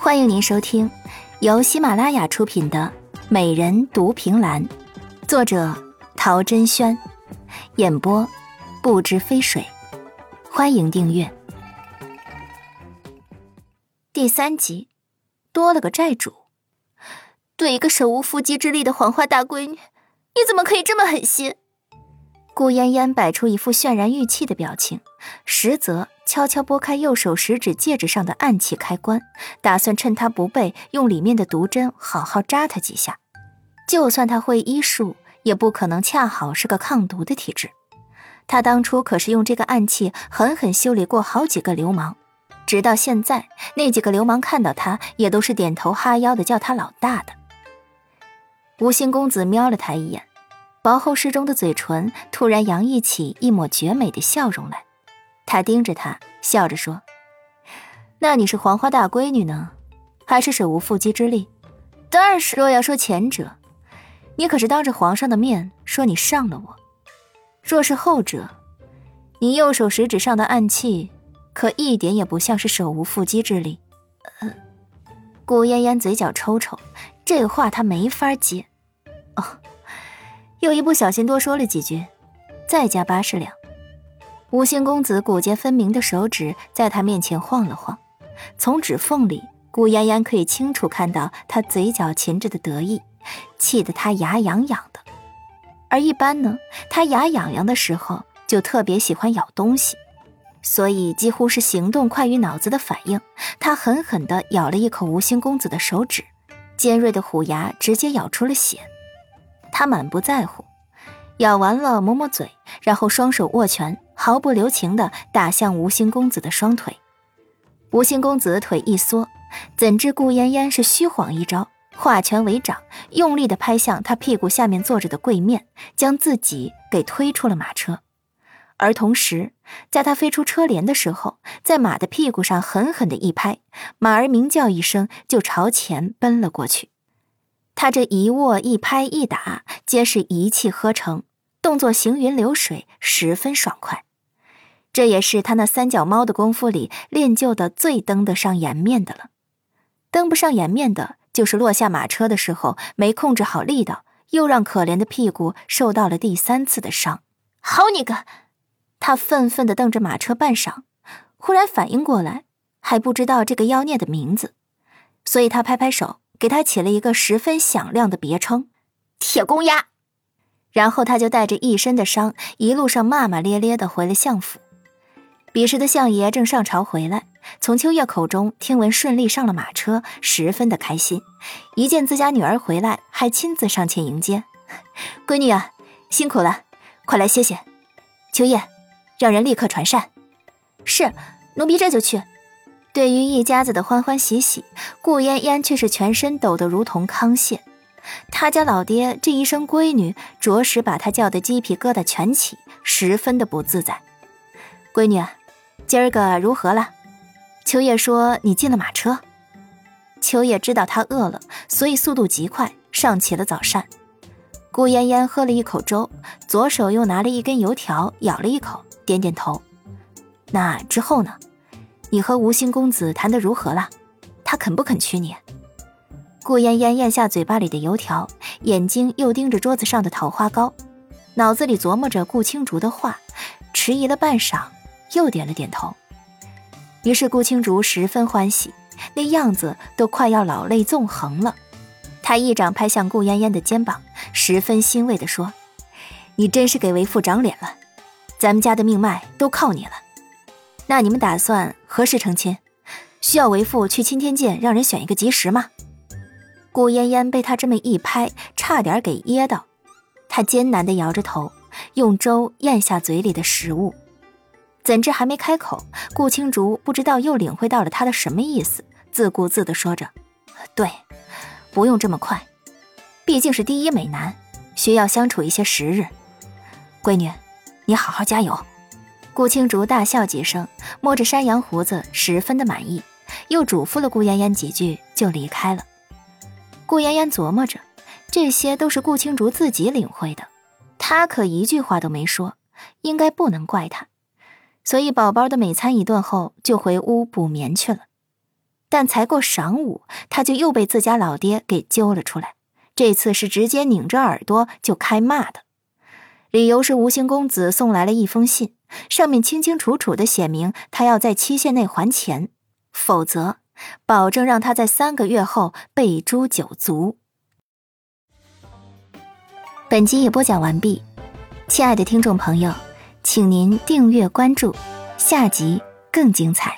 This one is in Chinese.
欢迎您收听由喜马拉雅出品的《美人独凭栏》，作者陶珍轩，演播不知飞水。欢迎订阅。第三集，多了个债主。对一个手无缚鸡之力的黄花大闺女，你怎么可以这么狠心？顾嫣嫣摆出一副渲然欲泣的表情，实则。悄悄拨开右手食指戒指上的暗器开关，打算趁他不备，用里面的毒针好好扎他几下。就算他会医术，也不可能恰好是个抗毒的体质。他当初可是用这个暗器狠狠修理过好几个流氓，直到现在，那几个流氓看到他也都是点头哈腰的叫他老大的。无心公子瞄了他一眼，薄厚适中的嘴唇突然洋溢起一抹绝美的笑容来。他盯着他，笑着说：“那你是黄花大闺女呢，还是手无缚鸡之力？当然是。若要说前者，你可是当着皇上的面说你上了我；若是后者，你右手食指上的暗器，可一点也不像是手无缚鸡之力。”呃，顾嫣嫣嘴角抽抽，这话她没法接。哦，又一不小心多说了几句，再加八十两。无心公子骨节分明的手指在他面前晃了晃，从指缝里，顾嫣嫣可以清楚看到他嘴角噙着的得意，气得他牙痒痒的。而一般呢，他牙痒痒的时候就特别喜欢咬东西，所以几乎是行动快于脑子的反应，他狠狠地咬了一口无心公子的手指，尖锐的虎牙直接咬出了血。他满不在乎，咬完了抹抹嘴，然后双手握拳。毫不留情的打向无心公子的双腿，无心公子腿一缩，怎知顾嫣嫣是虚晃一招，化拳为掌，用力的拍向他屁股下面坐着的柜面，将自己给推出了马车。而同时，在他飞出车帘的时候，在马的屁股上狠狠的一拍，马儿鸣叫一声，就朝前奔了过去。他这一握一拍一打，皆是一气呵成，动作行云流水，十分爽快。这也是他那三脚猫的功夫里练就的最登得上颜面的了，登不上颜面的，就是落下马车的时候没控制好力道，又让可怜的屁股受到了第三次的伤。好你个！他愤愤地瞪着马车半晌，忽然反应过来，还不知道这个妖孽的名字，所以他拍拍手，给他起了一个十分响亮的别称——铁公鸭。然后他就带着一身的伤，一路上骂骂咧咧的回了相府。彼时的相爷正上朝回来，从秋月口中听闻顺利上了马车，十分的开心。一见自家女儿回来，还亲自上前迎接：“闺女啊，辛苦了，快来歇歇。”秋叶，让人立刻传膳。是，奴婢这就去。对于一家子的欢欢喜喜，顾嫣嫣却是全身抖得如同糠屑。他家老爹这一声闺女，着实把他叫得鸡皮疙瘩全起，十分的不自在。闺女。今儿个如何了？秋叶说：“你进了马车。”秋叶知道他饿了，所以速度极快，上起了早膳。顾嫣嫣喝了一口粥，左手又拿了一根油条，咬了一口，点点头。那之后呢？你和吴兴公子谈得如何了？他肯不肯娶你？顾嫣嫣咽下嘴巴里的油条，眼睛又盯着桌子上的桃花糕，脑子里琢磨着顾青竹的话，迟疑了半晌。又点了点头，于是顾青竹十分欢喜，那样子都快要老泪纵横了。他一掌拍向顾嫣嫣的肩膀，十分欣慰地说：“你真是给为父长脸了，咱们家的命脉都靠你了。那你们打算何时成亲？需要为父去青天剑让人选一个吉时吗？”顾嫣嫣被他这么一拍，差点给噎到，她艰难地摇着头，用粥咽下嘴里的食物。怎知还没开口，顾青竹不知道又领会到了他的什么意思，自顾自地说着：“对，不用这么快，毕竟是第一美男，需要相处一些时日。闺女，你好好加油。”顾青竹大笑几声，摸着山羊胡子，十分的满意，又嘱咐了顾嫣嫣几句，就离开了。顾嫣嫣琢磨着，这些都是顾青竹自己领会的，他可一句话都没说，应该不能怪他。所以，宝宝的美餐一顿后，就回屋补眠去了。但才过晌午，他就又被自家老爹给揪了出来。这次是直接拧着耳朵就开骂的，理由是吴兴公子送来了一封信，上面清清楚楚的写明他要在期限内还钱，否则保证让他在三个月后被诛九族。本集已播讲完毕，亲爱的听众朋友，请您订阅关注，下集更精彩。